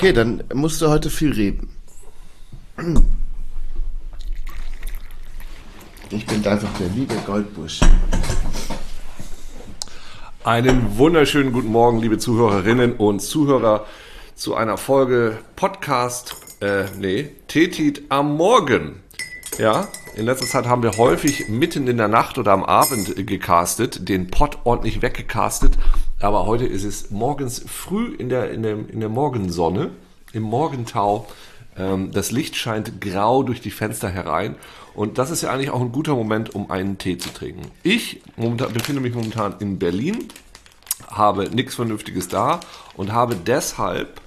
Okay, dann musst du heute viel reden. Ich bin einfach der liebe Goldbusch. Einen wunderschönen guten Morgen, liebe Zuhörerinnen und Zuhörer, zu einer Folge Podcast, äh, nee, Tetit am Morgen. Ja, in letzter Zeit haben wir häufig mitten in der Nacht oder am Abend gecastet, den Pod ordentlich weggecastet, aber heute ist es morgens früh in der, in der, in der Morgensonne, im Morgentau. Ähm, das Licht scheint grau durch die Fenster herein und das ist ja eigentlich auch ein guter Moment, um einen Tee zu trinken. Ich momentan, befinde mich momentan in Berlin, habe nichts Vernünftiges da und habe deshalb,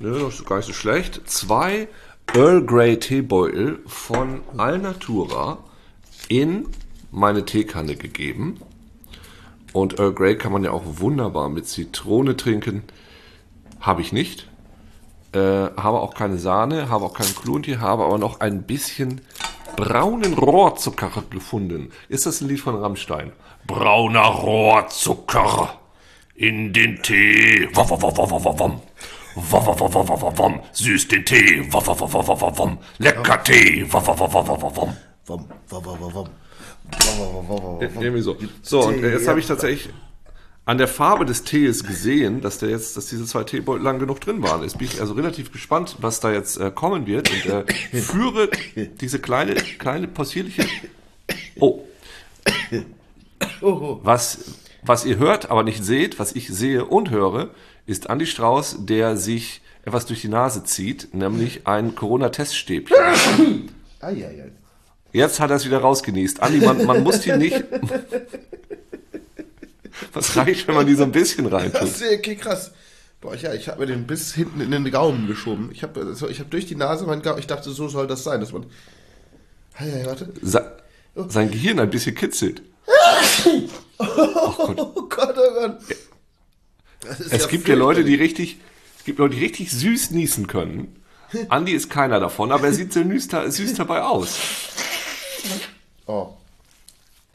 ne, das ist gar nicht so schlecht, zwei Earl Grey Teebeutel von Alnatura in meine Teekanne gegeben. Und Earl Grey kann man ja auch wunderbar mit Zitrone trinken. Habe ich nicht. Äh, habe auch keine Sahne, habe auch keinen Klontee, habe aber noch ein bisschen braunen Rohrzucker gefunden. Ist das ein Lied von Rammstein? Brauner Rohrzucker in den Tee. Wom, wom, wom, wom, wom, wom. Wom, wom, wom, wom, wom, wom. Süß den Tee. Wom, wom, wom, wom, wom, wom. Lecker Tee. Wom, wom, wom, wom, wom, wom. Wom, wom, wom, wom, wom. Irgendwie so. So, und jetzt habe ich tatsächlich an der Farbe des Tees gesehen, dass der jetzt, dass diese zwei Teebeutel lang genug drin waren. Jetzt bin ich also relativ gespannt, was da jetzt äh, kommen wird und äh, führe diese kleine, kleine possierliche. Oh. Was, was ihr hört, aber nicht seht, was ich sehe und höre, ist Andi Strauß, der sich etwas durch die Nase zieht, nämlich ein Corona-Teststäbchen. Eieiei. Jetzt hat er es wieder rausgenießt. Andi, man, man muss die nicht. Was reicht, wenn man die so ein bisschen reintut? Okay, krass. Boah, ja, ich habe mir den bis hinten in den Gaumen geschoben. Ich habe also, ich hab durch die Nase meinen Gaumen. Ich dachte, so soll das sein, dass man. Eieiei, warte. Sa sein Gehirn ein bisschen kitzelt. Oh Gott, oh Gott. Das ist Es ja gibt ja Leute, die richtig, es gibt Leute, die richtig süß niesen können. Andi ist keiner davon, aber er sieht sehr süß dabei aus. Oh.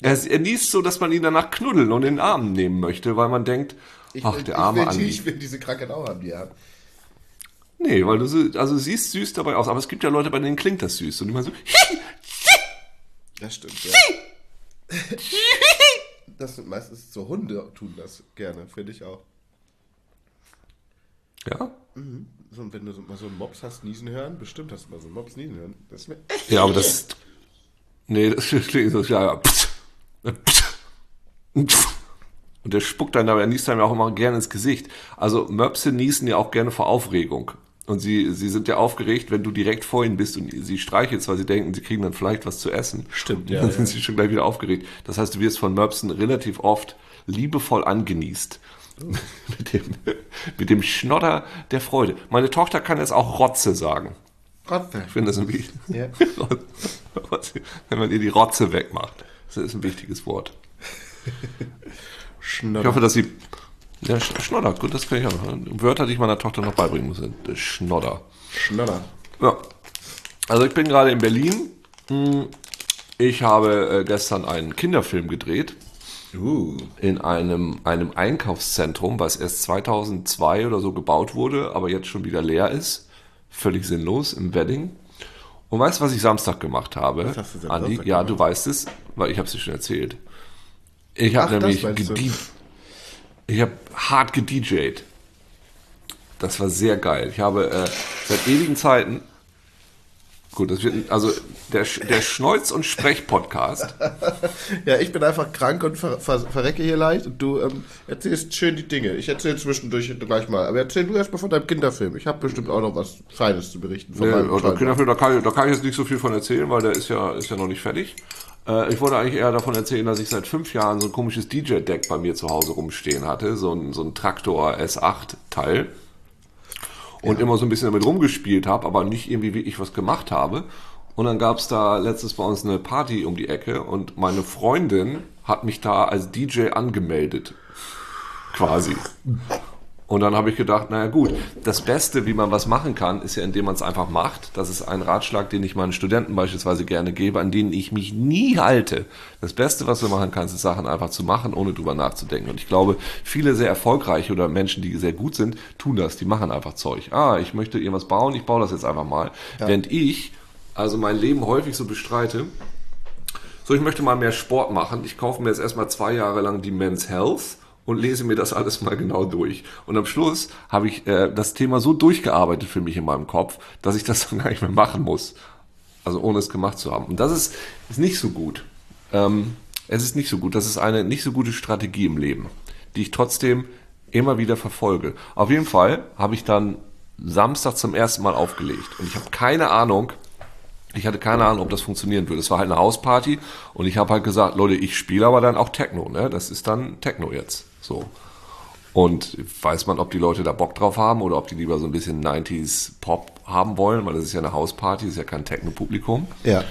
Er, er niest so, dass man ihn danach knuddeln und in den Arm nehmen möchte, weil man denkt, Ich, ach, will- der arme ich will, Andi. Ich will diese Krankheit auch haben, die er hat. Nee, weil du so, also siehst süß dabei aus, aber es gibt ja Leute, bei denen klingt das süß und immer so, Das stimmt, ja. Das sind meistens so Hunde, tun das gerne, finde ich auch. ja. So, und wenn du so, mal so einen Mops hast niesen hören, bestimmt hast du mal so einen Mops niesen hören. Das ist mir Ja, aber das, nee, das klingt so, ja, ja. Und der spuckt dann dabei, er niest einem ja auch immer gerne ins Gesicht. Also Möpse niesen ja auch gerne vor Aufregung. Und sie, sie sind ja aufgeregt, wenn du direkt vor ihnen bist und sie streichelst, weil sie denken, sie kriegen dann vielleicht was zu essen. Stimmt, Und ja, Dann ja. sind sie schon gleich wieder aufgeregt. Das heißt, du wirst von Möpsen relativ oft liebevoll angenießt. mit, dem, mit dem Schnodder der Freude. Meine Tochter kann jetzt auch Rotze sagen. Gott. Ich finde das ein wichtig. Ja. Wenn man ihr die Rotze wegmacht. Das ist ein wichtiges Wort. Ich hoffe, dass sie. Ja, Sch- Schnodder, gut, das kann ich auch noch. Wörter, die ich meiner Tochter noch beibringen muss. sind Schnodder. Schnodder. Ja. Also ich bin gerade in Berlin. Hm, Ich habe äh, gestern einen Kinderfilm gedreht Uh. in einem, einem Einkaufszentrum, was erst 2002 oder so gebaut wurde, aber jetzt schon wieder leer ist. Völlig sinnlos im Wedding. Und weißt du, was ich Samstag gemacht habe? hast du denn Andi? Samstag Ja, gemacht? du weißt es, weil ich habe es dir schon erzählt. Ich habe nämlich ich habe hart gedjed. Das war sehr geil. Ich habe äh, seit ewigen Zeiten Gut, das wird also der, der Schnäuz- und Sprech-Podcast. Ja, ich bin einfach krank und ver ver verrecke hier leicht und du ähm, erzählst schön die Dinge. Ich erzähle zwischendurch gleich mal. Aber erzähl du erstmal von deinem Kinderfilm. Ich habe bestimmt auch noch was Feines zu berichten von Nee, meinem tollen- Kinderfilm, da kann, ich, da kann ich jetzt nicht so viel von erzählen, weil der ist ja, ist ja noch nicht fertig. Äh, ich wollte eigentlich eher davon erzählen, dass ich seit fünf Jahren so ein komisches DJ-Deck bei mir zu Hause rumstehen hatte, so ein, so ein Traktor S8-Teil. Und immer so ein bisschen damit rumgespielt habe, aber nicht irgendwie wirklich was gemacht habe. Und dann gab es da letztes bei uns eine Party um die Ecke und meine Freundin hat mich da als DJ angemeldet. Quasi. Und dann habe ich gedacht, naja gut, das Beste, wie man was machen kann, ist ja, indem man es einfach macht. Das ist ein Ratschlag, den ich meinen Studenten beispielsweise gerne gebe, an denen ich mich nie halte. Das Beste, was du machen kannst, ist Sachen einfach zu machen, ohne drüber nachzudenken. Und ich glaube, viele sehr erfolgreiche oder Menschen, die sehr gut sind, tun das. Die machen einfach Zeug. Ah, ich möchte irgendwas bauen, ich baue das jetzt einfach mal. Ja. Während ich also mein Leben häufig so bestreite, so ich möchte mal mehr Sport machen. Ich kaufe mir jetzt erstmal zwei Jahre lang die Men's Health und lese mir das alles mal genau durch. Und am Schluss habe ich äh, das Thema so durchgearbeitet für mich in meinem Kopf, dass ich das dann gar nicht mehr machen muss. Also ohne es gemacht zu haben. Und das ist, ist nicht so gut. Ähm, es ist nicht so gut. Das ist eine nicht so gute Strategie im Leben, die ich trotzdem immer wieder verfolge. Auf jeden Fall habe ich dann Samstag zum ersten Mal aufgelegt. Und ich habe keine Ahnung, ich hatte keine Ahnung, ob das funktionieren würde. Es war halt eine Hausparty und ich habe halt gesagt, Leute, ich spiele aber dann auch Techno, ne? Das ist dann Techno jetzt. So. Und weiß man, ob die Leute da Bock drauf haben oder ob die lieber so ein bisschen 90s Pop haben wollen, weil das ist ja eine Hausparty, das ist ja kein Techno-Publikum. Ja.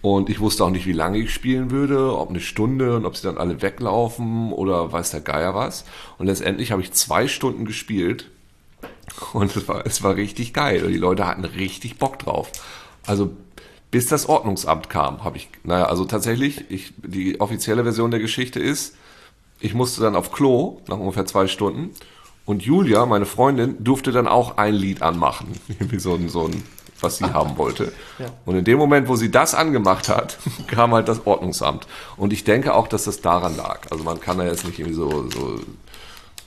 Und ich wusste auch nicht, wie lange ich spielen würde, ob eine Stunde und ob sie dann alle weglaufen oder weiß der Geier was. Und letztendlich habe ich zwei Stunden gespielt und es war, es war richtig geil. Und die Leute hatten richtig Bock drauf. Also bis das Ordnungsamt kam, habe ich, naja, also tatsächlich, ich, die offizielle Version der Geschichte ist, ich musste dann auf Klo nach ungefähr zwei Stunden und Julia, meine Freundin, durfte dann auch ein Lied anmachen. Wie so ein, so ein, was sie haben wollte. Ja. Und in dem Moment, wo sie das angemacht hat, kam halt das Ordnungsamt. Und ich denke auch, dass das daran lag. Also man kann da jetzt nicht irgendwie so, so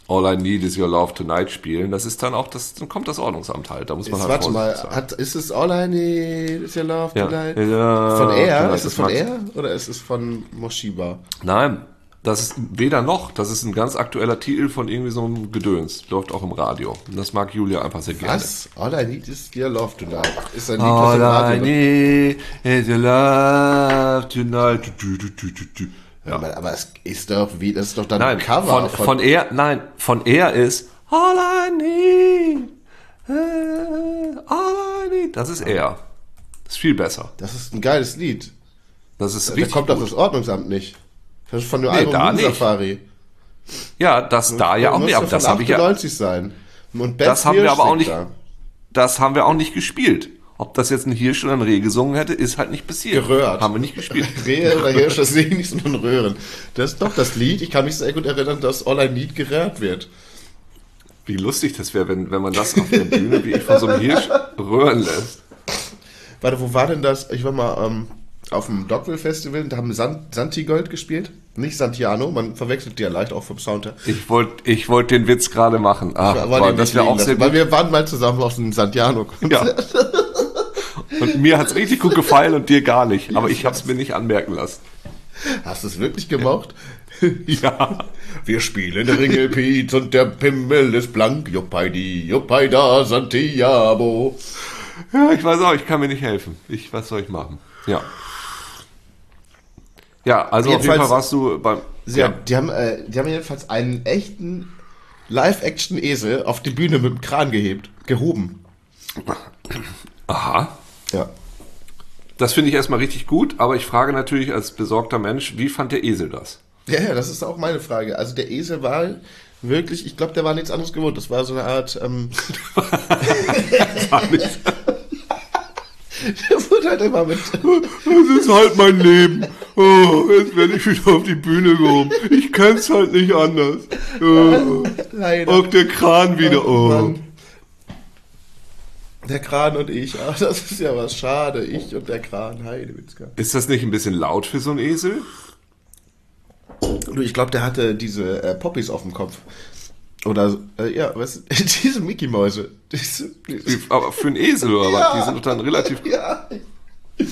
All I Need Is Your Love Tonight spielen. Das ist dann auch, das, dann kommt das Ordnungsamt halt. Da muss man ist, halt Warte mal, hat, ist es All I Need Is Your Love Tonight? Ja. Von Air? Ist es von Air oder ist es von Moshiba? Nein, das ist weder noch. Das ist ein ganz aktueller Titel von irgendwie so einem Gedöns. Läuft auch im Radio. Und das mag Julia einfach sehr gerne. Was? All I need is your love tonight. Ist ein Lied, All I need is your love tonight. Du, du, du, ja. Aber, aber, es ist doch wie, das ist doch dann nein, ein Cover. Von, von, von er, nein, von er ist All I need, all I need. Das ist er. Das ist viel besser. Das ist ein geiles Lied. Das ist richtig. Da kommt doch das Ordnungsamt nicht. Das ist von der nee, Album Safari. Ja, das da ja auch nicht. Aber das habe ich ja. sein. Und das haben wir aber auch nicht. Da. Das haben wir auch nicht gespielt. Ob das jetzt ein Hirsch oder ein Reh gesungen hätte, ist halt nicht passiert. Geröhrt. Haben wir nicht gespielt. Rehe oder Hirsch, das sehe ich nicht, sondern Röhren. Das ist doch das Lied. Ich kann mich sehr gut erinnern, dass All I Need gerät wird. Wie lustig das wäre, wenn, wenn man das auf der Bühne, wie ich von so einem Hirsch, röhren lässt. Warte, wo war denn das? Ich war mal ähm, auf dem Dockville Festival, da haben Sant Santigold gespielt. Nicht Santiano, man verwechselt die ja leicht auch vom Sound her. Ich wollte ich wollt den Witz gerade machen. Ach, war, war das wäre auch sehr. Weil wir waren mal zusammen auf einem Santiano-Konzert. Ja. Und mir hat es richtig gut gefallen und dir gar nicht. Aber ich habe es mir nicht anmerken lassen. Hast du es wirklich gemocht? Ja. Wir spielen Ringel Piet und der Pimmel ist blank. Joppaidi, joppaida, Santiago. Ja, ich weiß auch, ich kann mir nicht helfen. Ich, was soll ich machen? Ja. Ja, also jedenfalls, auf jeden Fall warst du beim. Sie ja. die, haben, äh, die haben jedenfalls einen echten Live-Action-Esel auf die Bühne mit dem Kran gehebt, gehoben. Aha. Ja. Das finde ich erstmal richtig gut, aber ich frage natürlich als besorgter Mensch, wie fand der Esel das? Ja, ja, das ist auch meine Frage. Also der Esel war wirklich, ich glaube, der war nichts anderes gewohnt. Das war so eine Art. Ähm, Der wurde halt immer mit. Das ist halt mein Leben. Oh, jetzt werde ich wieder auf die Bühne gehoben. Ich kenn's halt nicht anders. Oh. Leider. Auch der Kran wieder. Oh. Der Kran und ich. Ach, das ist ja was schade. Ich und der Kran. Heidewitzka. Ist das nicht ein bisschen laut für so einen Esel? Du, ich glaube, der hatte diese äh, Poppies auf dem Kopf. Oder, äh, ja, was, diese Mickey-Mäuse. Diese, diese. Aber für einen Esel oder ja, was? Die sind doch dann relativ. Ja.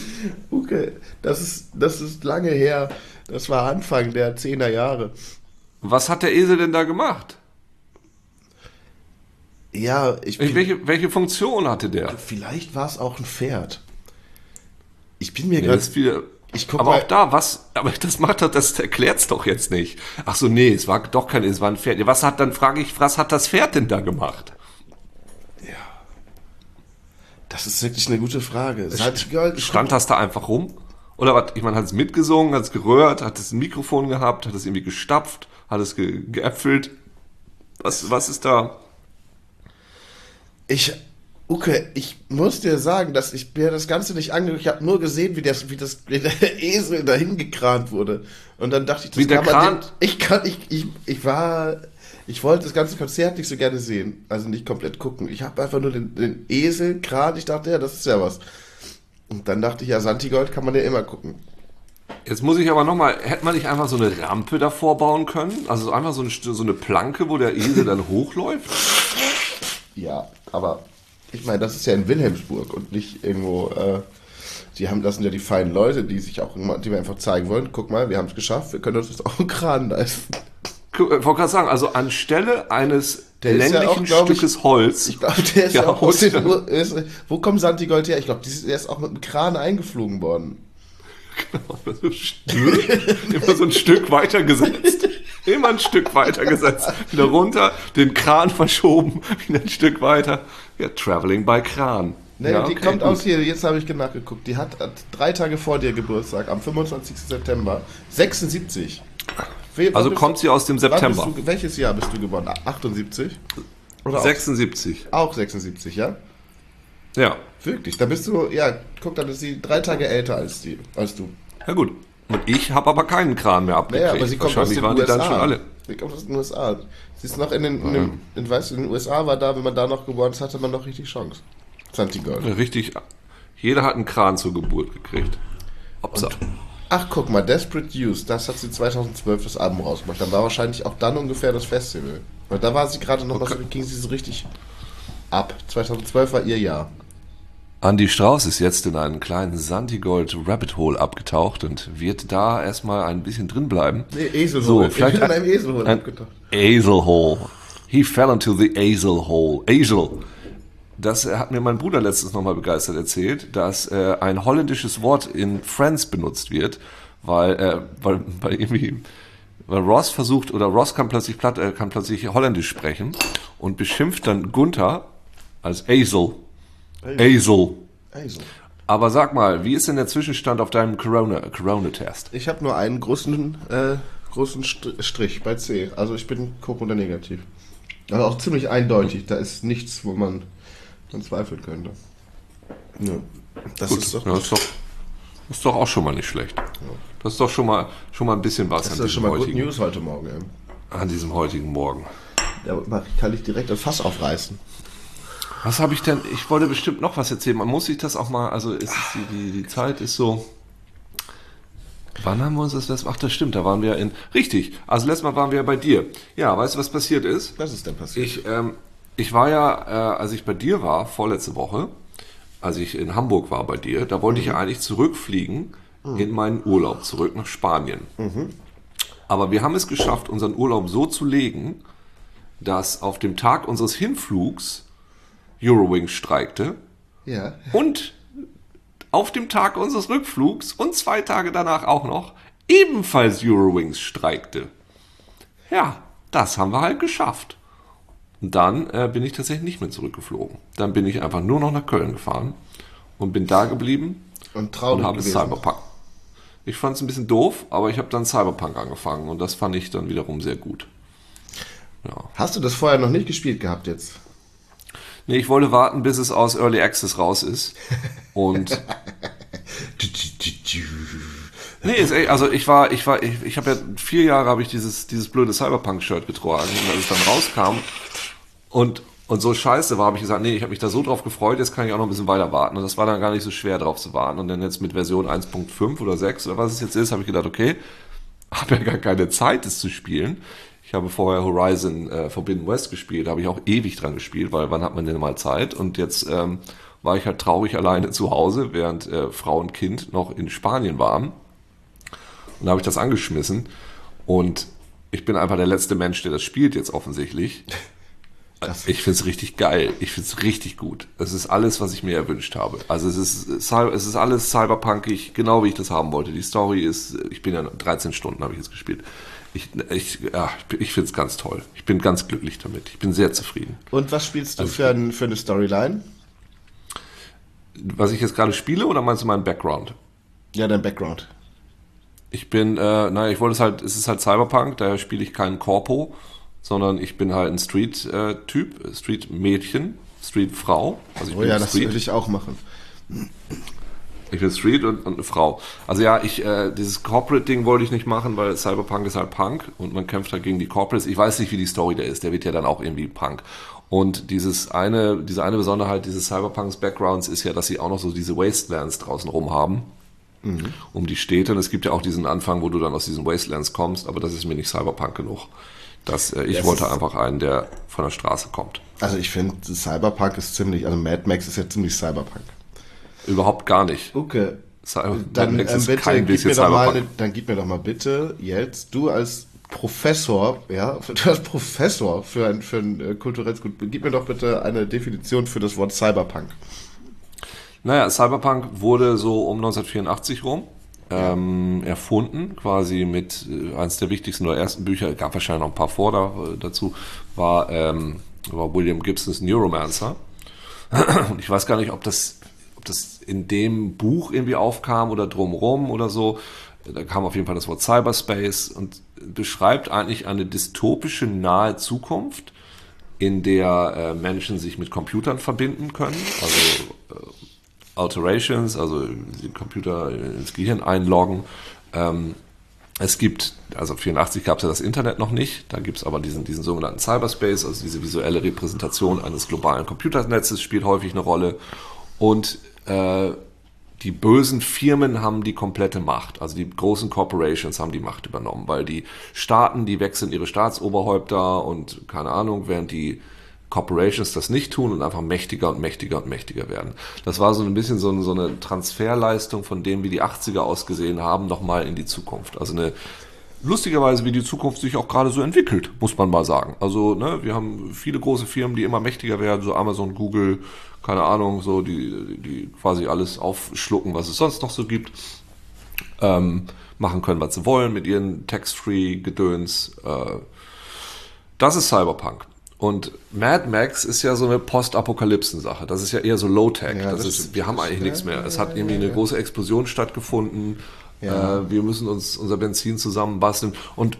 Okay, das ist, das ist lange her. Das war Anfang der 10er Jahre. Was hat der Esel denn da gemacht? Ja, ich bin, welche, welche Funktion hatte der? Vielleicht war es auch ein Pferd. Ich bin mir nee, gerade. Aber mal. auch da, was, aber das macht das, das erklärt's doch jetzt nicht. Ach so, nee, es war doch kein, es war ein Pferd. Was hat, dann frage ich, was hat das Pferd denn da gemacht? Das ist wirklich eine gute Frage. Stand das da einfach rum? Oder was? Ich meine, hat es mitgesungen, hat es gerührt, hat es ein Mikrofon gehabt, hat es irgendwie gestapft, hat es ge geäpfelt? Was, was ist da? Ich, Uke, ich muss dir sagen, dass ich mir das Ganze nicht angeguckt Ich habe nur gesehen, wie, das, wie, das, wie der Esel dahin gekrant wurde. Und dann dachte ich, das Wie der kann man Kran- den- Ich kann, ich, ich, ich war, ich wollte das ganze Konzert nicht so gerne sehen. Also nicht komplett gucken. Ich habe einfach nur den, den Esel, Kran, ich dachte, ja, das ist ja was. Und dann dachte ich, ja, Santigold kann man ja immer gucken. Jetzt muss ich aber nochmal, hätte man nicht einfach so eine Rampe davor bauen können? Also so einfach so eine, so eine Planke, wo der Esel dann hochläuft? Ja, aber ich meine, das ist ja in Wilhelmsburg und nicht irgendwo. Äh, die haben, das sind ja die feinen Leute, die sich auch immer, die wir einfach zeigen wollen. Guck mal, wir haben es geschafft, wir können uns das auch einen Kran leisten. Ich wollte gerade sagen, also anstelle eines Der ist ja auch, glaub ich- Stückes Holz. Ich glaube, der ist Ja, auch aus den Wo kommt Santigold her? Ich glaube, der ist auch mit einem Kran eingeflogen worden. Immer so ein Stück weitergesetzt. Immer ein Stück weitergesetzt. Wieder runter, den Kran verschoben, wieder ein Stück weiter. Ja, Traveling by Kran. Ne, ja, die okay, kommt gut. aus hier, jetzt habe ich nachgeguckt. Die hat, hat drei Tage vor dir Geburtstag, am 25. September. 76. Also kommt sie aus dem du- September. Du, welches Jahr bist du geboren? 78? Oder auch, 76. auch 76, ja? Ja. Wirklich, da bist du, ja, guck, dann ist sie drei Tage älter als, die, als du. Ja gut. Und ich habe aber keinen Kran mehr abgekriegt. Naja, aber sie kommt aus Wahrscheinlich den waren USA. die dann schon alle. Sie kommt aus den USA. Sie ist noch in den, in den, in, weißt du, in den USA war da, wenn man da noch geboren ist, hatte man noch richtig Chance. Santigold. Richtig. Jeder hat einen Kran zur Geburt gekriegt. Hopsa. Ach, guck mal, Desperate Youth, das hat sie 2012 das Album rausgemacht. Dann war wahrscheinlich auch dann ungefähr das Festival. Weil da war sie gerade noch mal so, ging sie so richtig ab. 2012 war ihr Jahr. Andy Strauß ist jetzt in einen kleinen Santigold Rabbit Hole abgetaucht und wird da erstmal ein bisschen drin bleiben. Nee, Eselhole. So, Ich vielleicht in einem Eselhole abgetaucht. Azel Hole. He fell into the Azel Hole. Das äh, hat mir mein Bruder letztens nochmal begeistert erzählt, dass äh, ein holländisches Wort in Friends benutzt wird, weil, äh, weil, weil irgendwie, weil Ross versucht, oder Ross kann plötzlich platt, äh, kann plötzlich Holländisch sprechen und beschimpft dann Gunther als Azel. Azel. Aber sag mal, wie ist denn der Zwischenstand auf deinem Corona- Corona-Test? Ich habe nur einen großen, äh, großen St- Strich bei C. Also ich bin Corona negativ. Aber auch ziemlich eindeutig. Da ist nichts, wo man dann zweifeln könnte. Ja. Das ist doch, ja, ist doch, ist doch auch schon mal nicht schlecht. Das ist doch schon mal, schon mal ein bisschen was das an, ist schon diesem mal Good heutigen, News heute Morgen. ey. an diesem heutigen Morgen. Da mach- kann ich direkt das Fass aufreißen. Was habe ich denn? Ich wollte bestimmt noch was erzählen. Man muss sich das auch mal, also ist es die, die, die Zeit ist so. Wann haben wir uns das letzte Ach, das stimmt, da waren wir in. Richtig, also letztes Mal waren wir bei dir. Ja, weißt du, was passiert ist? Was ist denn passiert? Ich, ähm, ich war ja, äh, als ich bei dir war, vorletzte Woche, als ich in Hamburg war bei dir, da wollte ich ja eigentlich zurückfliegen in meinen Urlaub, zurück nach Spanien. Aber wir haben es geschafft, unseren Urlaub so zu legen, dass auf dem Tag unseres Hinflugs Eurowings streikte ja. und auf dem Tag unseres Rückflugs und zwei Tage danach auch noch ebenfalls Eurowings streikte. Ja, das haben wir halt geschafft. Und dann äh, bin ich tatsächlich nicht mehr zurückgeflogen. Dann bin ich einfach nur noch nach Köln gefahren und bin da geblieben Und traurig und habe gewesen. Cyberpunk. Ich fand es ein bisschen doof, aber ich habe dann Cyberpunk angefangen und das fand ich dann wiederum sehr gut. Hast du das vorher noch nicht gespielt gehabt jetzt? Nee, ich wollte warten, bis es aus Early Access raus ist. Und Nee, ist echt, also ich war, ich war, ich, ich habe ja vier Jahre habe ich dieses, dieses blöde Cyberpunk-Shirt getragen und als es dann rauskam und, und so scheiße war, habe ich gesagt, nee, ich habe mich da so drauf gefreut, jetzt kann ich auch noch ein bisschen weiter warten. Und das war dann gar nicht so schwer drauf zu warten. Und dann jetzt mit Version 1.5 oder 6 oder was es jetzt ist, habe ich gedacht, okay, habe ja gar keine Zeit, es zu spielen. Ich habe vorher Horizon äh, Forbidden West gespielt, da habe ich auch ewig dran gespielt, weil wann hat man denn mal Zeit? Und jetzt ähm, war ich halt traurig alleine zu Hause, während äh, Frau und Kind noch in Spanien waren. Und da habe ich das angeschmissen. Und ich bin einfach der letzte Mensch, der das spielt jetzt offensichtlich. Ich finde es richtig geil. Ich finde es richtig gut. Es ist alles, was ich mir erwünscht habe. Also es ist, es ist alles cyberpunkig, genau wie ich das haben wollte. Die Story ist, ich bin ja 13 Stunden habe ich jetzt gespielt. Ich, ich, ja, ich finde es ganz toll. Ich bin ganz glücklich damit. Ich bin sehr zufrieden. Und was spielst du Also für, ein, für eine Storyline? Was ich jetzt gerade spiele oder meinst du meinen Background? Ja, dein Background. Ich bin, äh, naja, ich wollte es halt, es ist halt Cyberpunk, daher spiele ich keinen Corpo, sondern ich bin halt ein Street-Typ, Street-Mädchen, Street-Frau. Also ich oh ja, das würde ich auch machen. Ich bin Street und, und eine Frau. Also ja, ich äh, dieses Corporate-Ding wollte ich nicht machen, weil Cyberpunk ist halt Punk und man kämpft halt gegen die Corporates. Ich weiß nicht, wie die Story da ist. Der wird ja dann auch irgendwie Punk. Und dieses eine, diese eine Besonderheit dieses Cyberpunks Backgrounds ist ja, dass sie auch noch so diese Wastelands draußen rum haben. Mhm. Um die Städte. Und es gibt ja auch diesen Anfang, wo du dann aus diesen Wastelands kommst, aber das ist mir nicht Cyberpunk genug. Das, äh, ich das wollte einfach einen, der von der Straße kommt. Also ich finde, Cyberpunk ist ziemlich, also Mad Max ist ja ziemlich Cyberpunk. Überhaupt gar nicht. Okay. Cyber dann, ähm, bitte, gib mir doch mal, dann gib mir doch mal bitte jetzt, du als Professor, ja, du als Professor für ein, für ein äh, kulturelles Gut, gib mir doch bitte eine Definition für das Wort Cyberpunk. Naja, Cyberpunk wurde so um 1984 rum ähm, erfunden, quasi mit äh, eines der wichtigsten oder ersten Bücher, gab wahrscheinlich noch ein paar vor da, äh, dazu, war, ähm, war William Gibsons Neuromancer. Und ich weiß gar nicht, ob das, ob das in dem Buch irgendwie aufkam oder drumrum oder so. Da kam auf jeden Fall das Wort Cyberspace und beschreibt eigentlich eine dystopische nahe Zukunft, in der äh, Menschen sich mit Computern verbinden können, also äh, Alterations, also den Computer ins Gehirn einloggen. Ähm, es gibt, also 84 gab es ja das Internet noch nicht, da gibt es aber diesen, diesen sogenannten Cyberspace, also diese visuelle Repräsentation eines globalen Computernetzes spielt häufig eine Rolle. Und äh, die bösen Firmen haben die komplette Macht. Also die großen Corporations haben die Macht übernommen, weil die Staaten, die wechseln ihre Staatsoberhäupter und keine Ahnung, während die Corporations das nicht tun und einfach mächtiger und mächtiger und mächtiger werden. Das war so ein bisschen so eine, so eine Transferleistung von dem, wie die 80er ausgesehen haben, nochmal in die Zukunft. Also eine lustigerweise, wie die Zukunft sich auch gerade so entwickelt, muss man mal sagen. Also, ne, wir haben viele große Firmen, die immer mächtiger werden, so Amazon, Google, keine Ahnung, so, die, die quasi alles aufschlucken, was es sonst noch so gibt. Ähm, machen können, was sie wollen mit ihren Text-Free-Gedöns. Äh, das ist Cyberpunk. Und Mad Max ist ja so eine Postapokalypsen-Sache. Das ist ja eher so Low-Tech. Ja, das ist, wir haben eigentlich nichts mehr. Es hat irgendwie eine große Explosion stattgefunden. Ja. Äh, wir müssen uns unser Benzin zusammenbasteln. Und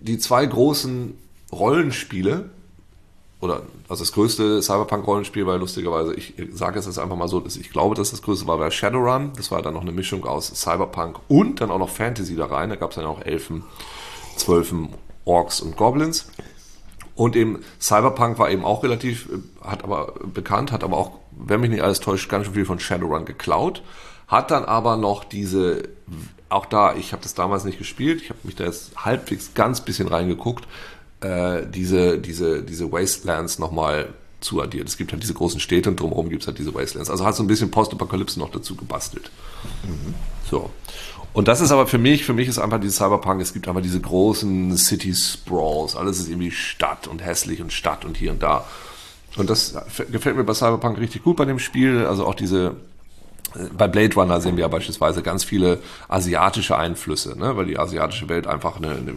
die zwei großen Rollenspiele, oder also das größte Cyberpunk-Rollenspiel war lustigerweise, ich sage es jetzt einfach mal so, ich glaube, dass das größte war, war Shadowrun. Das war dann noch eine Mischung aus Cyberpunk und dann auch noch Fantasy da rein. Da gab es dann auch Elfen, Zwölfen, Orks und Goblins. Und eben Cyberpunk war eben auch relativ, äh, hat aber bekannt, hat aber auch, wenn mich nicht alles täuscht, ganz schön viel von Shadowrun geklaut. Hat dann aber noch diese, auch da, ich habe das damals nicht gespielt, ich habe mich da jetzt halbwegs ganz bisschen reingeguckt, äh, diese, diese, diese Wastelands nochmal zuaddiert. Es gibt halt diese großen Städte und drumherum gibt es halt diese Wastelands. Also hat so ein bisschen Postapokalypse noch dazu gebastelt. Mhm. So. Und das ist aber für mich, für mich ist einfach dieses Cyberpunk, es gibt einfach diese großen City Sprawls, alles ist irgendwie Stadt und hässlich und Stadt und hier und da. Und das gefällt mir bei Cyberpunk richtig gut bei dem Spiel, also auch diese, bei Blade Runner sehen wir ja beispielsweise ganz viele asiatische Einflüsse, ne? weil die asiatische Welt einfach einen eine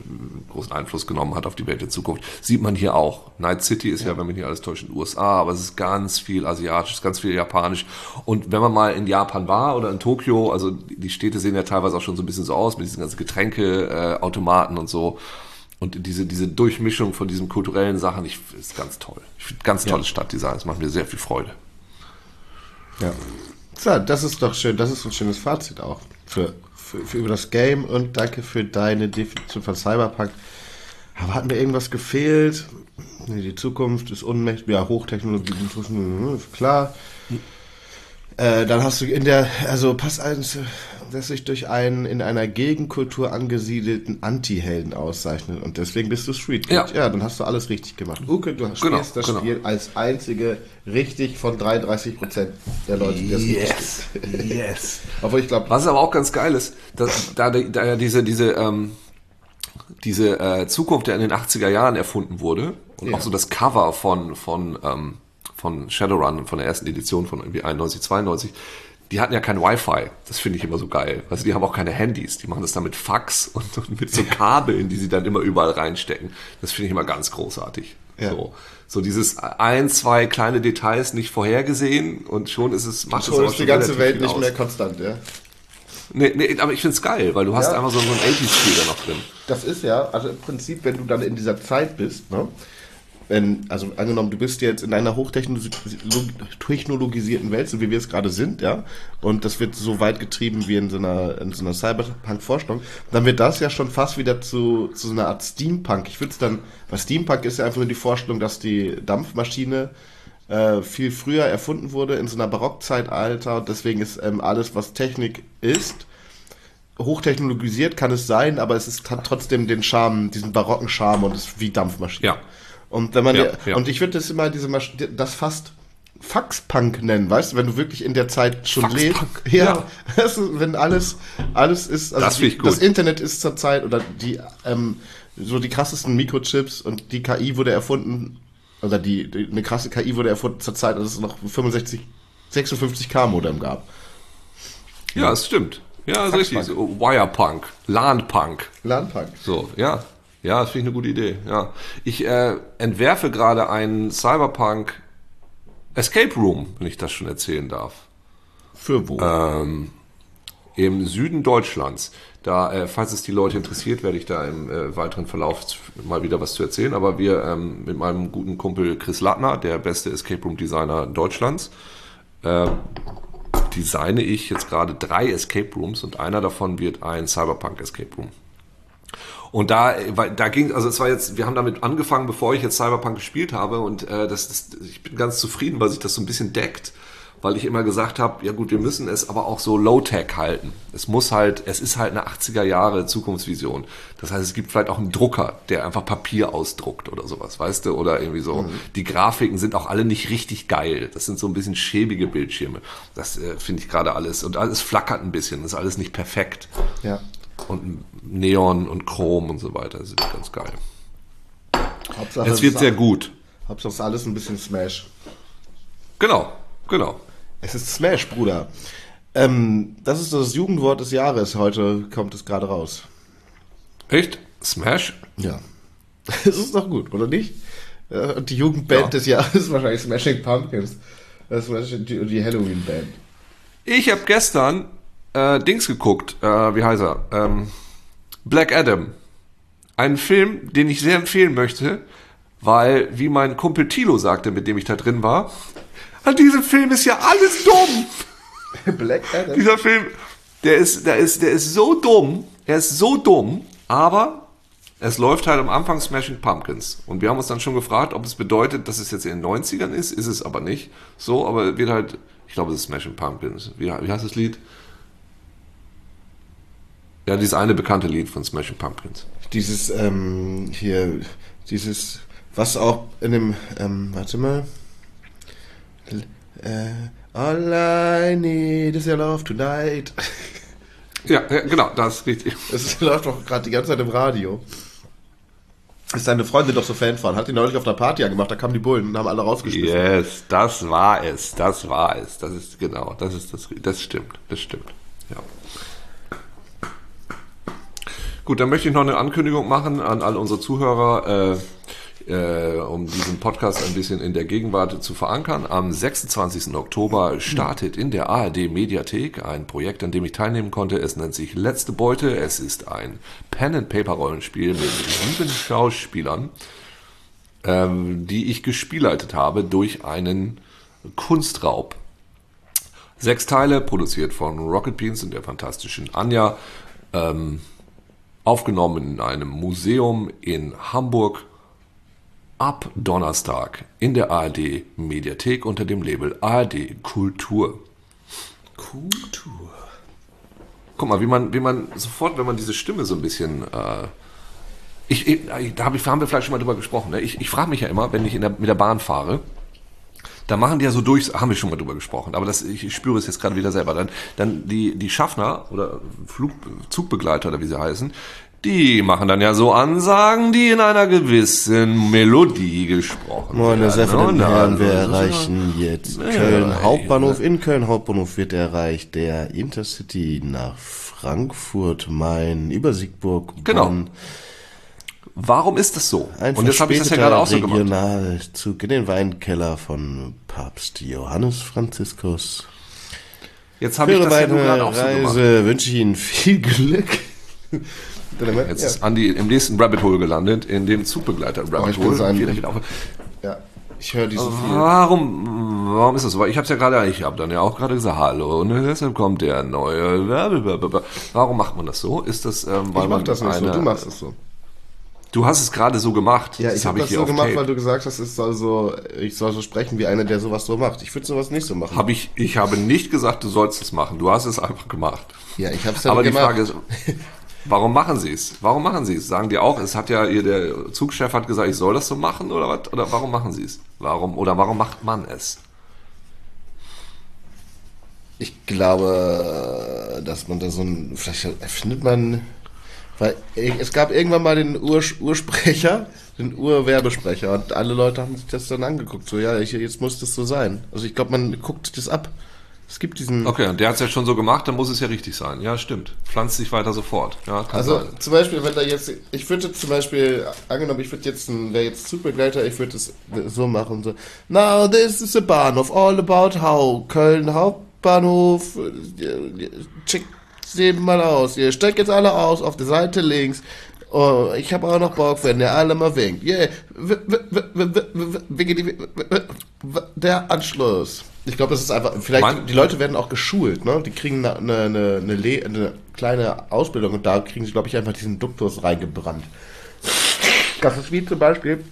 großen Einfluss genommen hat auf die Welt der Zukunft. Sieht man hier auch. Night City ist ja, ja wenn mich nicht alles täuscht, in den USA, aber es ist ganz viel asiatisch, ganz viel japanisch. Und wenn man mal in Japan war oder in Tokio, also die Städte sehen ja teilweise auch schon so ein bisschen so aus mit diesen ganzen Getränkeautomaten äh, und so. Und diese, diese Durchmischung von diesen kulturellen Sachen, ich, ist ganz toll. Ich finde ganz tolles ja. Stadtdesign. Es macht mir sehr viel Freude. Ja. So, das ist doch schön. Das ist ein schönes Fazit auch für, für, für über das Game und danke für deine Definition von Cyberpunk. Aber hat mir irgendwas gefehlt? Nee, die Zukunft ist unmächtig. Ja, Hochtechnologie, hm, klar. Hm. Äh, dann hast du in der, also Pass 1 dass sich durch einen in einer Gegenkultur angesiedelten Anti-Helden auszeichnet. Und deswegen bist du Street Kid. Ja. ja. dann hast du alles richtig gemacht. Uke, du genau, spielst das genau. Spiel als einzige richtig von 33 Prozent der Leute, die das Yes, yes. Obwohl ich glaube... Was aber auch ganz geil ist, dass da, da ja diese, diese, ähm, diese äh, Zukunft, der in den 80er Jahren erfunden wurde und ja. auch so das Cover von, von, ähm, von Shadowrun, von der ersten Edition von irgendwie 91, 92, die hatten ja kein Wi-Fi. Das finde ich immer so geil. Also die haben auch keine Handys. Die machen das dann mit Fax und, und mit so Kabeln, die sie dann immer überall reinstecken. Das finde ich immer ganz großartig. Ja. So, so dieses ein, zwei kleine Details nicht vorhergesehen und schon ist es macht schon es ist die ganze Welt nicht aus. mehr konstant, ja. Nee, nee, aber ich find's geil, weil du hast Ja. einfach so, so ein 80s-Spiel da noch drin. Das ist ja, also im Prinzip, wenn du dann in dieser Zeit bist, ne? Wenn, also angenommen, du bist jetzt in einer hochtechnologisierten Welt, so wie wir es gerade sind, ja, und das wird so weit getrieben wie in so einer, in so einer Cyberpunk-Vorstellung, dann wird das ja schon fast wieder zu, zu so einer Art Steampunk. Ich würde es dann, weil Steampunk ist ja einfach nur die Vorstellung, dass die Dampfmaschine äh, viel früher erfunden wurde, in so einer Barockzeitalter, und deswegen ist ähm, alles, was Technik ist, hochtechnologisiert kann es sein, aber es ist, hat trotzdem den Charme, diesen barocken Charme und ist wie Dampfmaschine. Ja. Und wenn man Ja, ja. und ich würde das immer diese Masch das fast Faxpunk nennen, weißt du, wenn du wirklich in der Zeit schon lebst. Ja, ja. Das ist, wenn alles alles ist, also Das finde ich die, gut. das Internet ist zur Zeit oder die ähm, so die krassesten Mikrochips und die KI wurde erfunden oder die, die eine krasse KI wurde erfunden zur Zeit, als es noch 65 56k Modem gab. Ja, es stimmt. Ja, ist richtig. So, Wirepunk, LAN-Punk. LAN-Punk. So, ja. Ja, das finde ich eine gute Idee. Ja. Ich äh, entwerfe gerade einen Cyberpunk Escape Room, wenn ich das schon erzählen darf. Für wo? Ähm, Im Süden Deutschlands. Da, äh, falls es die Leute interessiert, werde ich da im äh, weiteren Verlauf mal wieder was zu erzählen. Aber wir ähm, mit meinem guten Kumpel Chris Lattner, der beste Escape Room Designer Deutschlands, äh, designe ich jetzt gerade drei Escape Rooms und einer davon wird ein Cyberpunk Escape Room. Und da, weil da ging, also es war jetzt, wir haben damit angefangen, bevor ich jetzt Cyberpunk gespielt habe und äh, das, das, ich bin ganz zufrieden, weil sich das so ein bisschen deckt, weil ich immer gesagt habe, ja gut, wir müssen es aber auch so Low-Tech halten. Es muss halt, es ist halt eine 80er Jahre Zukunftsvision. Das heißt, es gibt vielleicht auch einen Drucker, der einfach Papier ausdruckt oder sowas, weißt du, oder irgendwie so. Die Grafiken sind auch alle nicht richtig geil. Das sind so ein bisschen schäbige Bildschirme. Das äh, finde ich gerade alles und alles flackert ein bisschen. Das ist alles nicht perfekt ja. Und Neon und Chrom und so weiter. Das ist ganz geil. Hauptsache Es wird sehr gut. Hauptsache es ist alles ein bisschen Smash. Genau, genau. Es ist Smash, Bruder. Ähm, das ist das Jugendwort des Jahres. Heute kommt es gerade raus. Echt? Smash? Ja. Das ist doch gut, oder nicht? Und die Jugendband Ja. des Jahres ist wahrscheinlich Smashing Pumpkins. Das ist die, die Halloween-Band. Ich habe gestern äh, Dings geguckt. Äh, wie heißt er? Ähm, Black Adam. Einen Film, den ich sehr empfehlen möchte, weil, wie mein Kumpel Tilo sagte, mit dem ich da drin war, an diesem Film ist ja alles dumm. Black Adam? Dieser Film, der ist, der ist, der ist so dumm. Er ist so dumm, aber es läuft halt am Anfang Smashing Pumpkins. Und wir haben uns dann schon gefragt, ob es bedeutet, dass es jetzt in den 90ern ist. Ist es aber nicht. So, aber wird halt, ich glaube, es ist Smashing Pumpkins. Wie, wie heißt das Lied? Ja, dieses eine bekannte Lied von Smashing Pumpkins. Dieses, ähm, hier, dieses, was auch in dem, ähm, warte mal. Äh, All I need is your love tonight. Ja, ja genau, das ist richtig. Das läuft doch gerade die ganze Zeit im Radio. Ist deine Freundin doch so Fan von? Hat die neulich auf einer Party angemacht, da kamen die Bullen und haben alle rausgeschmissen. Yes, das war es, das war es. Das ist genau, das ist das, das stimmt, das stimmt. Ja. Gut, dann möchte ich noch eine Ankündigung machen an all unsere Zuhörer, äh, äh, um diesen Podcast ein bisschen in der Gegenwart zu verankern. Am 26. Oktober startet in der ARD Mediathek ein Projekt, an dem ich teilnehmen konnte. Es nennt sich Letzte Beute. Es ist ein Pen-and-Paper-Rollenspiel mit sieben Schauspielern ähm, die ich gespielleitet habe durch einen Kunstraub. Sechs Teile, produziert von Rocket Beans und der fantastischen Anja, ähm, aufgenommen in einem Museum in Hamburg ab Donnerstag in der ARD Mediathek unter dem Label ARD Kultur. Kultur. Guck mal, wie man, wie man sofort, wenn man diese Stimme so ein bisschen. Äh, ich, ich, da hab ich, haben wir vielleicht schon mal drüber gesprochen. Ne? Ich, ich frage mich ja immer, wenn ich der, mit der Bahn fahre, da machen die ja so durch, haben wir schon mal drüber gesprochen, aber das, ich, spüre es jetzt gerade wieder selber. Dann, dann die, die Schaffner oder Flug, Zugbegleiter oder wie sie heißen, die machen dann ja so Ansagen, die in einer gewissen Melodie gesprochen Meine sehr werden. verehrten Und Herren, wir erreichen jetzt Ja, Köln ja. Hauptbahnhof. In Köln Hauptbahnhof wird erreicht der Intercity nach Frankfurt, Main, über Siegburg, Genau. Warum ist das so? Ein Und jetzt habe ich das ja gerade auch so gemacht. Regionalzug in den Weinkeller von Papst Johannes Franziskus. Jetzt habe ich das ja gerade auch so gemacht. Wünsche ich Ihnen viel Glück. Jetzt ja. ist Andi im nächsten Rabbit Hole gelandet, in dem Zugbegleiter Rabbit Hole. so ein- Vielleicht auch- ja, ich höre die so. Warum, warum ist das so? Weil Ich habe es ja gerade, ich habe dann ja auch gerade gesagt, hallo, und deshalb kommt der neue. Warum macht man das so? Ist das, ähm, weil Ich mach man das nicht so, eine- du machst es so. Du hast es gerade so gemacht. Ja, ich habe das hier so gemacht, Tape. weil du gesagt hast, es soll so, ich soll so sprechen wie einer, der sowas so macht. Ich würde sowas nicht so machen. Hab ich, ich habe nicht gesagt, du sollst es machen. Du hast es einfach gemacht. ja, ich habe es ja Aber die gemacht. Frage ist, warum machen sie es? Warum machen sie es? Sagen die auch, es hat ja ihr, der Zugchef hat gesagt, ich soll das so machen oder was? Oder warum machen sie es? Warum, oder warum macht man es? Ich glaube, dass man da so ein, vielleicht erfindet man, weil es gab irgendwann mal den Ur, Ursprecher, den Urwerbesprecher und alle Leute haben sich das dann angeguckt. So, ja, ich, jetzt muss das so sein. Also ich glaube, man guckt das ab. Es gibt diesen, Okay, und der hat es ja schon so gemacht, dann muss es ja richtig sein. Ja, stimmt. Pflanzt sich weiter sofort. Ja, Also sein. zum Beispiel, wenn da jetzt, ich würde zum Beispiel, angenommen, ich würde jetzt, ein- wäre jetzt Zugbegleiter, ich würde es so machen, so, now this is a Bahnhof, all about how, Köln Hauptbahnhof, äh, check sieben mal aus. Ihr steckt jetzt alle aus auf der Seite links. Oh, ich habe auch noch Bock, wenn ihr alle mal winkt. Yeah. Der Anschluss. Ich glaube, das ist einfach. Vielleicht Mann. die Leute werden auch geschult, ne? Die kriegen eine, eine, eine, eine kleine Ausbildung und da kriegen sie, glaube ich, einfach diesen Duktus reingebrannt. Das ist wie zum Beispiel.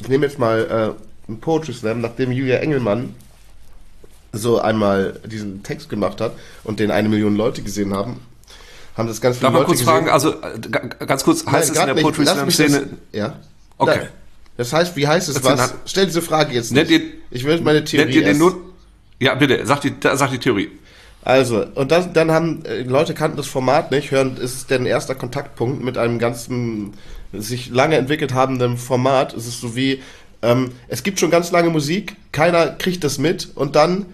Ich nehme jetzt mal äh, einen Poetry Slam, nachdem Julia Engelmann so einmal diesen Text gemacht hat und den eine Million Leute gesehen haben, haben das ganz viele Darf man Leute kurz gesehen. fragen, also äh, ga- ganz kurz, heißt Nein, es in der. Poetry Slam Szene, Das, ja. Okay. Nein. Das heißt, wie heißt es Erzähl, was? hat- Stell diese Frage jetzt nicht. ihr- ich will meine Theorie ihr den nur, ja bitte, sag die, sag die Theorie. Also, und das, dann haben äh, Leute kannten das Format nicht, hören, es ist deren erster Kontaktpunkt mit einem ganzen, sich lange entwickelt habenden Format. Es ist so wie, ähm, es gibt schon ganz lange Musik, keiner kriegt das mit und dann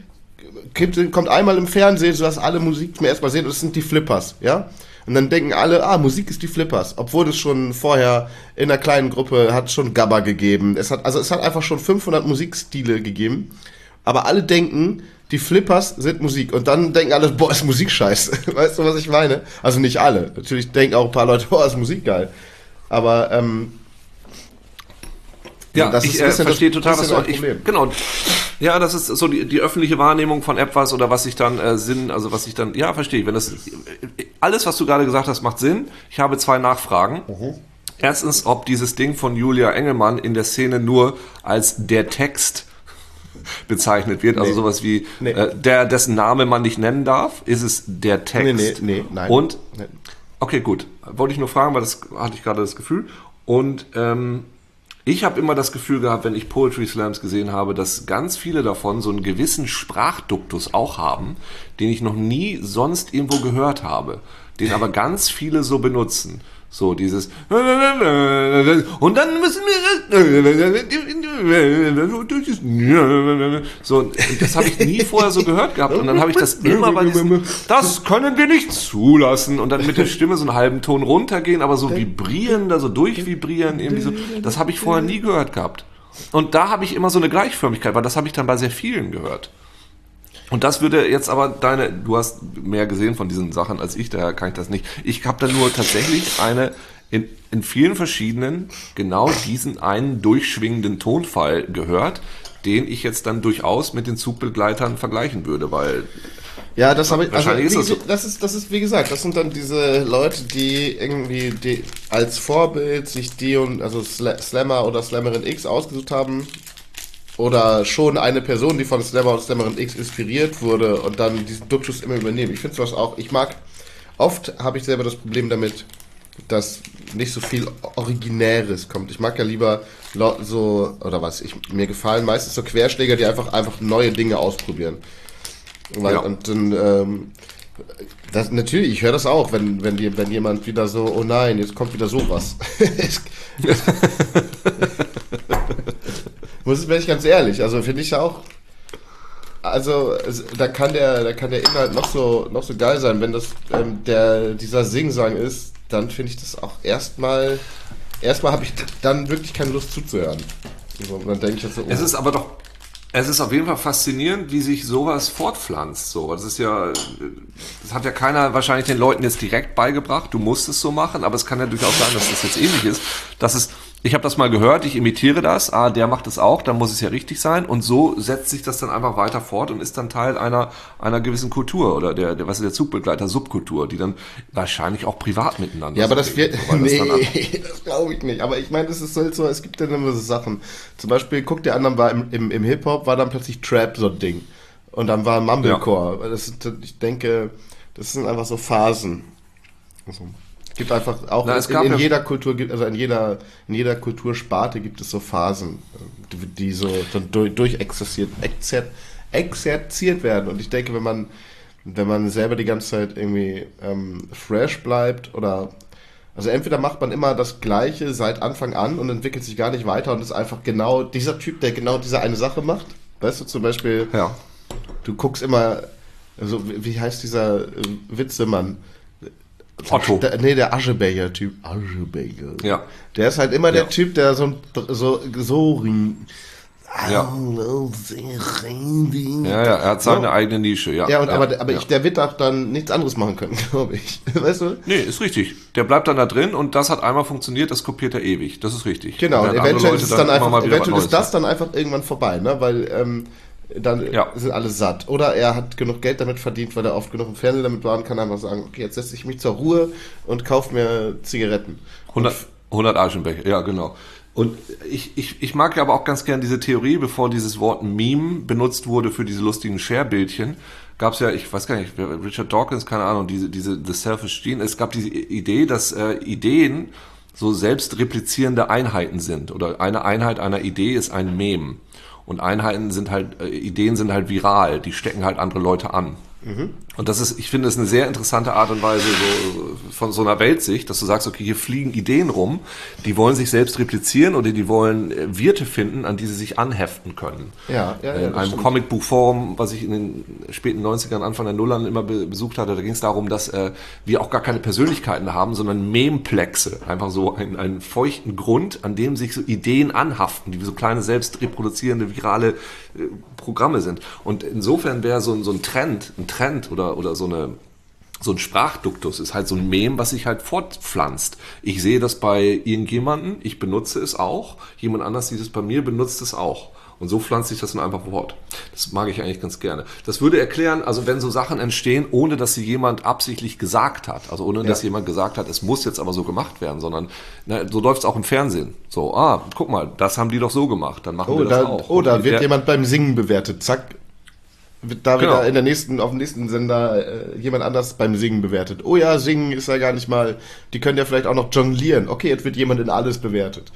kommt, kommt einmal im Fernsehen, sodass alle Musik zum ersten Mal sehen und das sind die Flippers, ja? Und dann denken alle, ah, Musik ist die Flippers, obwohl es schon vorher in einer kleinen Gruppe hat schon Gabba gegeben. Es hat, also es hat einfach schon 500 Musikstile gegeben. Aber alle denken, die Flippers sind Musik. Und dann denken alle, boah, ist Musik scheiße. Weißt du, was ich meine? Also nicht alle. Natürlich denken auch ein paar Leute, boah, ist Musik geil. Aber, ähm, Ja, das ich ist ein äh, bisschen verstehe das- total, was du ich, Problem. Genau. Ja, das ist so die, die öffentliche Wahrnehmung von etwas oder was ich dann äh, Sinn, also was ich dann, ja, verstehe ich. Wenn das alles, was du gerade gesagt hast, macht Sinn. Ich habe zwei Nachfragen. Mhm. Erstens, ob dieses Ding von Julia Engelmann in der Szene nur als der Text bezeichnet wird, also Nee. sowas wie Nee. äh, der, dessen Name man nicht nennen darf, ist es der Text. nee, nee, nee, nein. Und. Okay, gut. Wollte ich nur fragen, weil das hatte ich gerade das Gefühl. Und ähm, ich habe immer das Gefühl gehabt, wenn ich Poetry Slams gesehen habe, dass ganz viele davon so einen gewissen Sprachduktus auch haben, den ich noch nie sonst irgendwo gehört habe, den aber ganz viele so benutzen. So dieses und dann müssen wir so das habe ich nie vorher so gehört gehabt und dann habe ich das immer bei diesen das können wir nicht zulassen und dann mit der Stimme so einen halben Ton runtergehen, aber so vibrieren, so durchvibrieren irgendwie so, das habe ich vorher nie gehört gehabt. Und da habe ich immer so eine Gleichförmigkeit, weil das habe ich dann bei sehr vielen gehört. Und das würde jetzt aber deine, du hast mehr gesehen von diesen Sachen als ich, daher kann ich das nicht. Ich habe da nur tatsächlich eine in, in vielen verschiedenen genau diesen einen durchschwingenden Tonfall gehört, den ich jetzt dann durchaus mit den Zugbegleitern vergleichen würde, weil Ja, das habe ich. Also, ist das gesa- das ist das ist wie gesagt, das sind dann diese Leute, die irgendwie die als Vorbild sich die und also Sla Slammer oder Slammerin X ausgesucht haben oder schon eine Person, die von Slammer und Slammerin X inspiriert wurde und dann diesen Duktus immer übernehmen. Ich finde sowas auch. Ich mag oft habe ich selber das Problem damit, dass nicht so viel Originäres kommt. Ich mag ja lieber so oder was. Ich mir gefallen meistens so Querschläger, die einfach einfach neue Dinge ausprobieren. Weil, Ja. Und dann, ähm, das, natürlich, ich höre das auch, wenn, wenn, die, wenn jemand wieder so, oh nein, jetzt kommt wieder sowas. Muss bin ich ganz ehrlich, also finde ich auch. Also da kann der, da kann der Inhalt noch so, noch so geil sein, wenn das ähm, der dieser Singsang ist, dann finde ich das auch erstmal, erstmal habe ich dann wirklich keine Lust zuzuhören. So, und dann denke ich jetzt so, oh, es ist aber doch Es ist auf jeden Fall faszinierend, wie sich sowas fortpflanzt. So, das ist ja, das hat ja keiner wahrscheinlich den Leuten jetzt direkt beigebracht. Du musst es so machen, aber es kann ja durchaus sein, dass das jetzt ähnlich ist. Dass es ich habe das mal gehört, ich imitiere das, ah, der macht es auch, dann muss es ja richtig sein und so setzt sich das dann einfach weiter fort und ist dann Teil einer einer gewissen Kultur oder der, der was ist der Zugbegleiter Subkultur, die dann wahrscheinlich auch privat miteinander. Ja, aber das wird nee, das, das glaube ich nicht. Aber ich meine, es ist halt so, es gibt ja immer so Sachen. Zum Beispiel, guck, der anderen war im, im, im Hip Hop war dann plötzlich Trap so ein Ding und dann war Mumblecore. Ja. Das ich denke, das sind einfach so Phasen. Also gibt einfach auch Na, in, in ja jeder Kultur gibt also in jeder in jeder Kultursparte gibt es so Phasen, die, so dann durch, durchexerziert exer, exerziert werden und ich denke, wenn man wenn man selber die ganze Zeit irgendwie ähm, fresh bleibt oder also entweder macht man immer das Gleiche seit Anfang an und entwickelt sich gar nicht weiter und ist einfach genau dieser Typ, der genau diese eine Sache macht. Weißt du, zum Beispiel, ja. du guckst immer, also wie heißt dieser äh, Witzemann? Otto. Der, nee, der Aschebecher-Typ. Aschebecher. Ja. Der ist halt immer der Typ, der so, so, so ja. ja, ja, er hat seine ja. eigene Nische, ja. Ja, und ja, aber, aber ja. Ich, der wird auch dann nichts anderes machen können, glaube ich. Weißt du? Nee, ist richtig. Der bleibt dann da drin und das hat einmal funktioniert, das kopiert er ewig. Das ist richtig. Genau, und eventuell ist, dann einfach, eventuell ist das dann einfach irgendwann vorbei, ne? Weil ähm, dann ja. sind alle satt. Oder er hat genug Geld damit verdient, weil er oft genug im Fernsehen damit war und kann einfach sagen, okay, jetzt setze ich mich zur Ruhe und kaufe mir Zigaretten. 100, 100 Aschenbecher, ja genau. Und ich, ich, ich mag ja aber auch ganz gern diese Theorie, bevor dieses Wort Meme benutzt wurde für diese lustigen Share-Bildchen, gab es ja, ich weiß gar nicht, Richard Dawkins, keine Ahnung, diese, diese The Selfish Gene, es gab diese Idee, dass äh, Ideen so selbst replizierende Einheiten sind oder eine Einheit einer Idee ist ein Meme. Und Einheiten sind halt, äh, Ideen sind halt viral, die stecken halt andere Leute an. Mhm. Und das ist, ich finde, es eine sehr interessante Art und Weise so, von so einer Weltsicht, dass du sagst, okay, hier fliegen Ideen rum, die wollen sich selbst replizieren oder die wollen äh, Wirte finden, an die sie sich anheften können. Ja, ja, ja In einem Comicbuchforum, was ich in den späten 90ern, Anfang der Nullern immer besucht hatte, da ging es darum, dass äh, wir auch gar keine Persönlichkeiten haben, sondern Memplexe. Einfach so einen, einen feuchten Grund, an dem sich so Ideen anhaften, die wie so kleine selbst reproduzierende virale äh, Programme sind. Und insofern wäre so, so ein Trend, ein Trend oder, oder so eine so ein Sprachduktus ist halt so ein Mem, was sich halt fortpflanzt. Ich sehe das bei irgendjemanden, ich benutze es auch, jemand anders sieht es bei mir, benutzt es auch. Und so pflanzt sich das dann einfach fort. Das mag ich eigentlich ganz gerne. Das würde erklären, also wenn so Sachen entstehen, ohne dass sie jemand absichtlich gesagt hat, also ohne ja. dass jemand gesagt hat, es muss jetzt aber so gemacht werden, sondern na, so läuft es auch im Fernsehen. So, ah, guck mal, das haben die doch so gemacht, dann machen oh, wir das da, auch. Oh, da wird jemand beim Singen bewertet. Zack, wird da genau. wieder in der nächsten, auf dem nächsten Sender äh, jemand anders beim Singen bewertet. Oh ja, Singen ist ja gar nicht mal, die können ja vielleicht auch noch jonglieren. Okay, jetzt wird jemand in alles bewertet.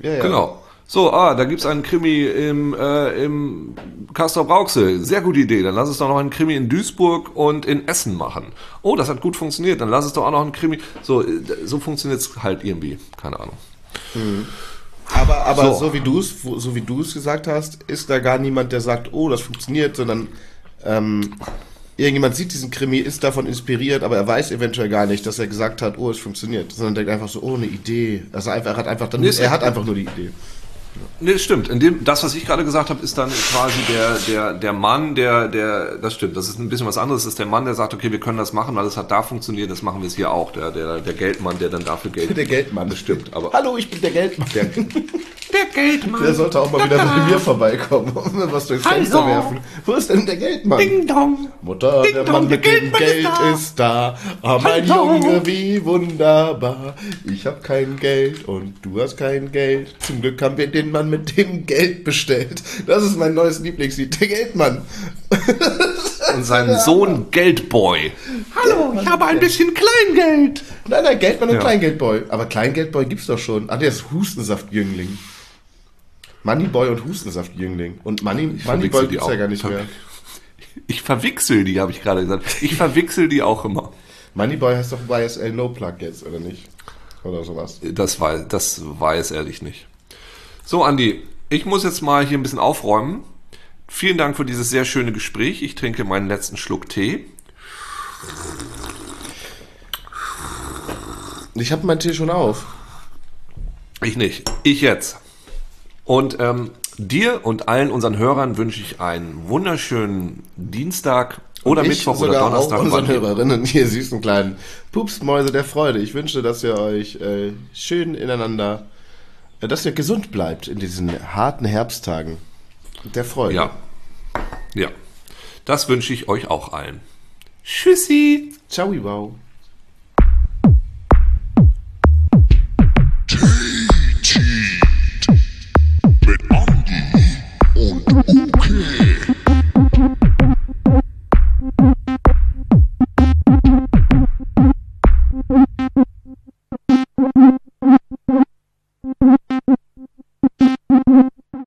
Ja, ja. Genau. So, ah, da gibt's einen Krimi im, äh, im Castor Brauxel. Sehr gute Idee. Dann lass es doch noch einen Krimi in Duisburg und in Essen machen. Oh, das hat gut funktioniert. Dann lass es doch auch noch einen Krimi. So, äh, so funktioniert's halt irgendwie. Keine Ahnung. Mhm. Aber, aber so. so wie du es so wie du es gesagt hast, ist da gar niemand, der sagt, oh, das funktioniert, sondern ähm, irgendjemand sieht diesen Krimi, ist davon inspiriert, aber er weiß eventuell gar nicht, dass er gesagt hat, oh, es funktioniert, sondern denkt einfach so, oh, eine Idee. Also einfach, er hat einfach dann, nee, er hat einfach nur die Idee. Nee, das stimmt. In dem, das, was ich gerade gesagt habe, ist dann quasi der, der, der Mann, der, der, das stimmt. Das ist ein bisschen was anderes. Das ist der Mann, der sagt, okay, wir können das machen, weil es hat da funktioniert, das machen wir es hier auch. Der, der, der Geldmann, der dann dafür Geld. Der Geldmann, das stimmt. Aber Hallo, ich bin der Geldmann. Der, der Geldmann. Der sollte auch mal wieder bei mir vorbeikommen und was durchs Fenster werfen. Wo ist denn der Geldmann? Ding dong. Mutter, Ding der Mann mit dem Geld ist da. Ah, mein Junge, wie wunderbar. Ich hab kein Geld und du hast kein Geld. Zum Glück haben wir den Mann mit dem Geld bestellt. Das ist mein neues Lieblingslied, der Geldmann. Und sein Sohn Geldboy. Hallo, ich habe ein bisschen Kleingeld. Nein, nein, Geldmann und ja. Kleingeldboy. Aber Kleingeldboy gibt's doch schon. Ah, der ist Hustensaftjüngling. Moneyboy und Hustensaftjüngling. Und Money, Moneyboy gibt's ja gar nicht mehr. Ich verwechsel die, habe ich gerade gesagt. Ich verwechsel die auch immer. Moneyboy heißt doch YSL No Plug jetzt, oder nicht? Oder sowas. Das weiß, das weiß ehrlich nicht. So, Andi, ich muss jetzt mal hier ein bisschen aufräumen. Vielen Dank für dieses sehr schöne Gespräch. Ich trinke meinen letzten Schluck Tee. Ich habe meinen Tee schon auf. Ich nicht. Ich jetzt. Und ähm, dir und allen unseren Hörern wünsche ich einen wunderschönen Dienstag oder Mittwoch oder sogar Donnerstag. Auch unseren Hörerinnen, ihr süßen kleinen Pupsmäuse der Freude. Ich wünsche, dass ihr euch äh, schön ineinander, dass ihr gesund bleibt in diesen harten Herbsttagen. Der Freude. Ja. Ja. Das wünsche ich euch auch allen. Tschüssi. Ciao, wow.